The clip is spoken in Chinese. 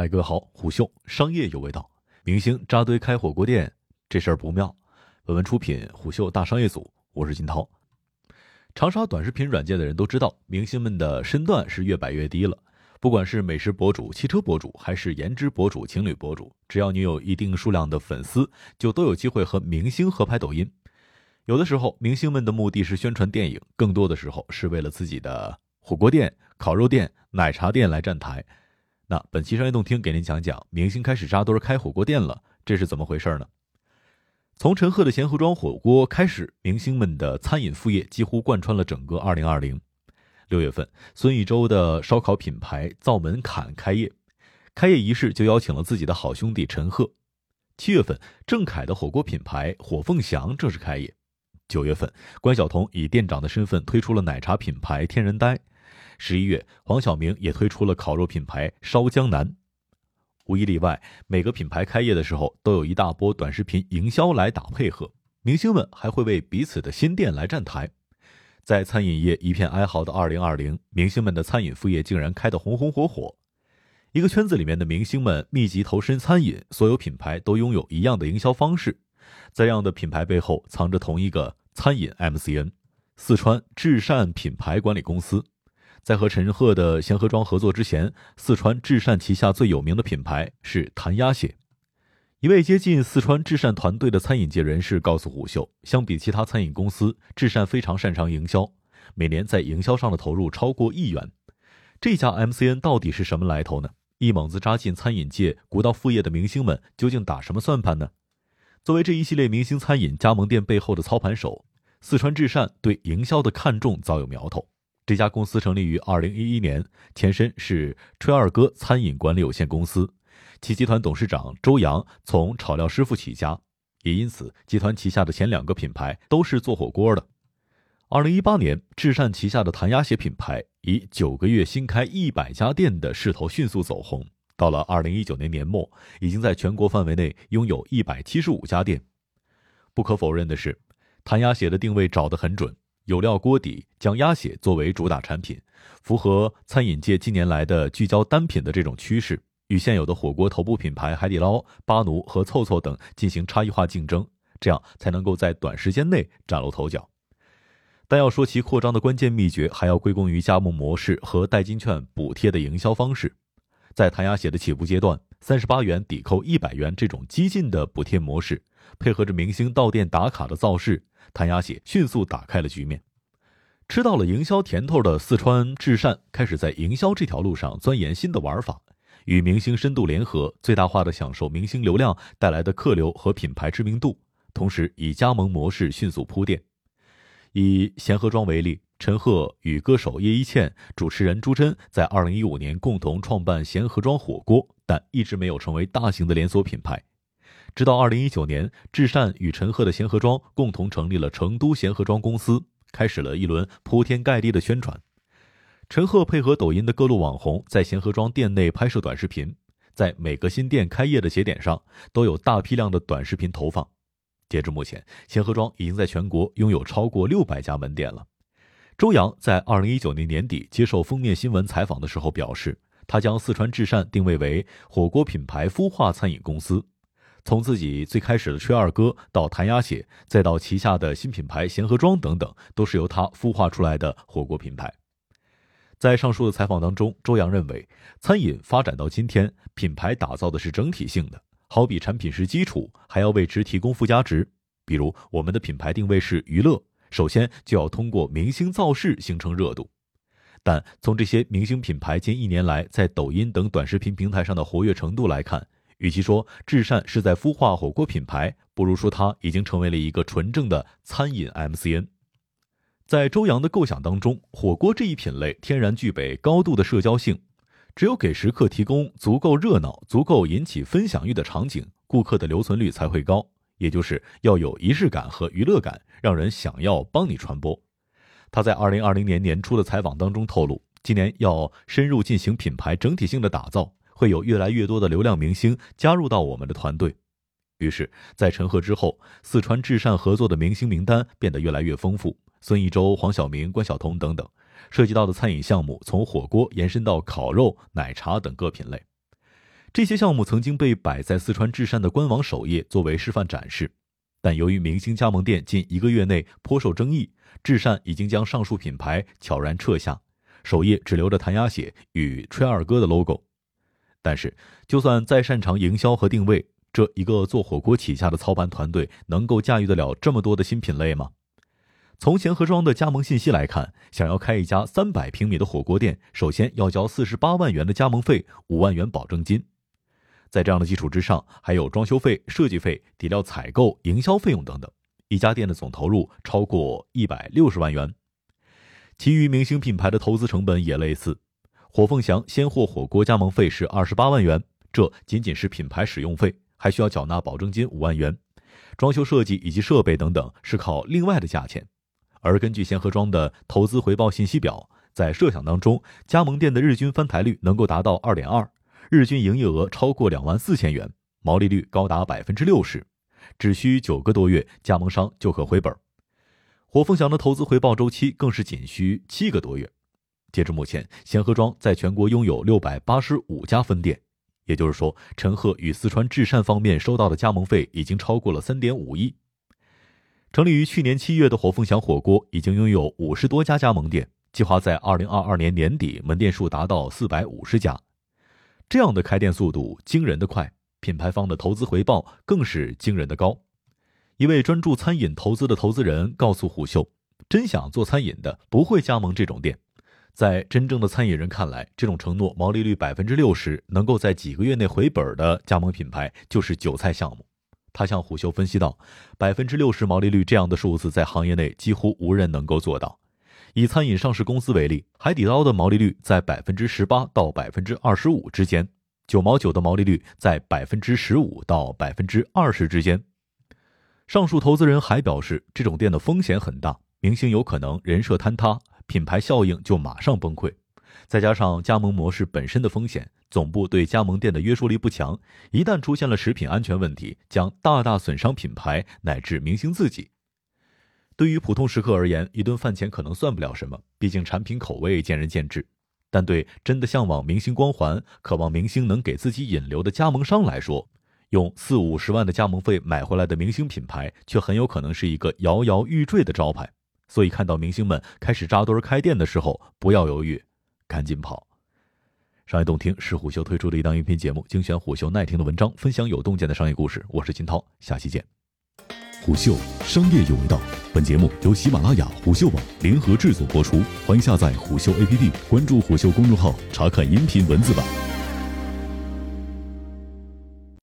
嗨，各位好，虎嗅商业有味道。明星扎堆开火锅店，这事儿不妙。本文出品虎嗅大商业组，我是金涛。长沙短视频软件的人都知道，明星们的身段是越摆越低了。不管是美食博主、汽车博主，还是颜值博主、情侣博主，只要你有一定数量的粉丝，就都有机会和明星合拍抖音。有的时候，明星们的目的是宣传电影，更多的时候是为了自己的火锅店、烤肉店、奶茶店来站台。那本期商业动听给您讲讲，明星开始扎堆开火锅店了，这是怎么回事呢？从陈赫的贤合庄火锅开始，明星们的餐饮副业几乎贯穿了整个2020。六月份，孙艺洲的烧烤品牌灶门坎开业，开业仪式就邀请了自己的好兄弟陈赫。七月份，郑恺的火锅品牌火凤祥正式开业。九月份，关晓彤以店长的身份推出了奶茶品牌天人呆。十一月，黄晓明也推出了烤肉品牌烧江南。无一例外，每个品牌开业的时候，都有一大波短视频营销来打配合。明星们还会为彼此的新店来站台。在餐饮业一片哀嚎的二零二零，明星们的餐饮副业竟然开得红红火火。一个圈子里面的明星们密集投身餐饮，所有品牌都拥有一样的营销方式。在这样的品牌背后，藏着同一个餐饮 MCN—— 四川至善品牌管理公司。在和陈赫的贤合庄合作之前，四川至善旗下最有名的品牌是谭鸭血。一位接近四川至善团队的餐饮界人士告诉虎嗅，相比其他餐饮公司，至善非常擅长营销，每年在营销上的投入超过亿元。这家 MCN 到底是什么来头呢？一猛子扎进餐饮界、鼓捣副业的明星们究竟打什么算盘呢？作为这一系列明星餐饮加盟店背后的操盘手，四川至善对营销的看重早有苗头。这家公司成立于二零一一年，前身是吹二哥餐饮管理有限公司，其集团董事长周洋从炒料师傅起家，也因此集团旗下的前两个品牌都是做火锅的。二零一八年，至善旗下的谭鸭血品牌以九个月新开一百家店的势头迅速走红，到了二零一九年年末，已经在全国范围内拥有一百七十五家店。不可否认的是，谭鸭血的定位找得很准。有料锅底，将鸭血作为主打产品，符合餐饮界近年来的聚焦单品的这种趋势，与现有的火锅头部品牌海底捞、巴奴和凑凑等进行差异化竞争，这样才能够在短时间内崭露头角。但要说其扩张的关键秘诀，还要归功于加盟模式和代金券补贴的营销方式。在谭鸭血的起步阶段，三十八元抵扣一百元这种激进的补贴模式，配合着明星到店打卡的造势。谭鸭血迅速打开了局面，吃到了营销甜头的四川至善开始在营销这条路上钻研新的玩法，与明星深度联合，最大化的享受明星流量带来的客流和品牌知名度，同时以加盟模式迅速铺垫。以贤合庄为例，陈赫与歌手叶一茜、主持人朱桢在二零一五年共同创办贤合庄火锅，但一直没有成为大型的连锁品牌。直到二零一九年，至善与陈赫的贤合庄共同成立了成都贤合庄公司，开始了一轮铺天盖地的宣传。陈赫配合抖音的各路网红，在贤合庄店内拍摄短视频，在每个新店开业的节点上都有大批量的短视频投放。截至目前，贤合庄已经在全国拥有超过六百家门店了。周洋在二零一九年年底接受封面新闻采访的时候表示，他将四川至善定位为火锅品牌孵化餐饮公司。从自己最开始的吹二哥到谭鸭血，再到旗下的新品牌贤合庄等等，都是由他孵化出来的火锅品牌。在上述的采访当中，周洋认为，餐饮发展到今天，品牌打造的是整体性的，好比产品是基础，还要为之提供附加值。比如，我们的品牌定位是娱乐，首先就要通过明星造势形成热度。但从这些明星品牌近一年来在抖音等短视频平台上的活跃程度来看，与其说至善是在孵化火锅品牌，不如说它已经成为了一个纯正的餐饮 MCN。在周洋的构想当中，火锅这一品类天然具备高度的社交性，只有给食客提供足够热闹、足够引起分享欲的场景，顾客的留存率才会高。也就是要有仪式感和娱乐感，让人想要帮你传播。他在二零二零年年初的采访当中透露，今年要深入进行品牌整体性的打造。会有越来越多的流量明星加入到我们的团队，于是，在陈赫之后，四川至善合作的明星名单变得越来越丰富，孙艺洲、黄晓明、关晓彤等等，涉及到的餐饮项目从火锅延伸到烤肉、奶茶等各品类。这些项目曾经被摆在四川至善的官网首页作为示范展示，但由于明星加盟店近一个月内颇受争议，至善已经将上述品牌悄然撤下，首页只留着谭鸭血与吹二哥的 logo。但是，就算再擅长营销和定位，这一个做火锅起家的操盘团队能够驾驭得了这么多的新品类吗？从贤合庄的加盟信息来看，想要开一家三百平米的火锅店，首先要交四十八万元的加盟费，五万元保证金。在这样的基础之上，还有装修费、设计费、底料采购、营销费用等等，一家店的总投入超过一百六十万元。其余明星品牌的投资成本也类似。火凤祥鲜货火锅加盟费是二十八万元，这仅仅是品牌使用费，还需要缴纳保证金五万元，装修设计以及设备等等是靠另外的价钱。而根据贤合庄的投资回报信息表，在设想当中，加盟店的日均翻台率能够达到二点二。日均营业额超过两万四千元，毛利率高达百分之六十，只需九个多月，加盟商就可回本。火凤祥的投资回报周期更是仅需七个多月。截至目前，贤合庄在全国拥有六百八十五家分店，也就是说，陈赫与四川至善方面收到的加盟费已经超过了三点五亿。成立于去年七月的火凤祥火锅已经拥有五十多家加盟店，计划在二零二二年年底门店数达到四百五十家。这样的开店速度惊人的快，品牌方的投资回报更是惊人的高。一位专注餐饮投资的投资人告诉虎嗅：“真想做餐饮的不会加盟这种店，在真正的餐饮人看来，这种承诺毛利率百分之六十能够在几个月内回本的加盟品牌就是韭菜项目。”他向虎嗅分析道：“百分之六十毛利率这样的数字在行业内几乎无人能够做到。”以餐饮上市公司为例，海底捞的毛利率在百分之十八到百分之二十五之间，九毛九的毛利率在百分之十五到百分之二十之间。上述投资人还表示，这种店的风险很大，明星有可能人设坍塌，品牌效应就马上崩溃。再加上加盟模式本身的风险，总部对加盟店的约束力不强，一旦出现了食品安全问题，将大大损伤品牌乃至明星自己。对于普通食客而言，一顿饭钱可能算不了什么，毕竟产品口味见仁见智。但对真的向往明星光环、渴望明星能给自己引流的加盟商来说，用四五十万的加盟费买回来的明星品牌，却很有可能是一个摇摇欲坠的招牌。所以，看到明星们开始扎堆开店的时候，不要犹豫，赶紧跑。商业洞听是虎嗅推出的一档音频节目，精选虎嗅耐听的文章，分享有洞见的商业故事。我是金涛，下期见。虎嗅商业有味道。本节目由喜马拉雅、虎嗅网联合制作播出，欢迎下载虎嗅 APP，关注虎嗅公众号，查看音频文字版。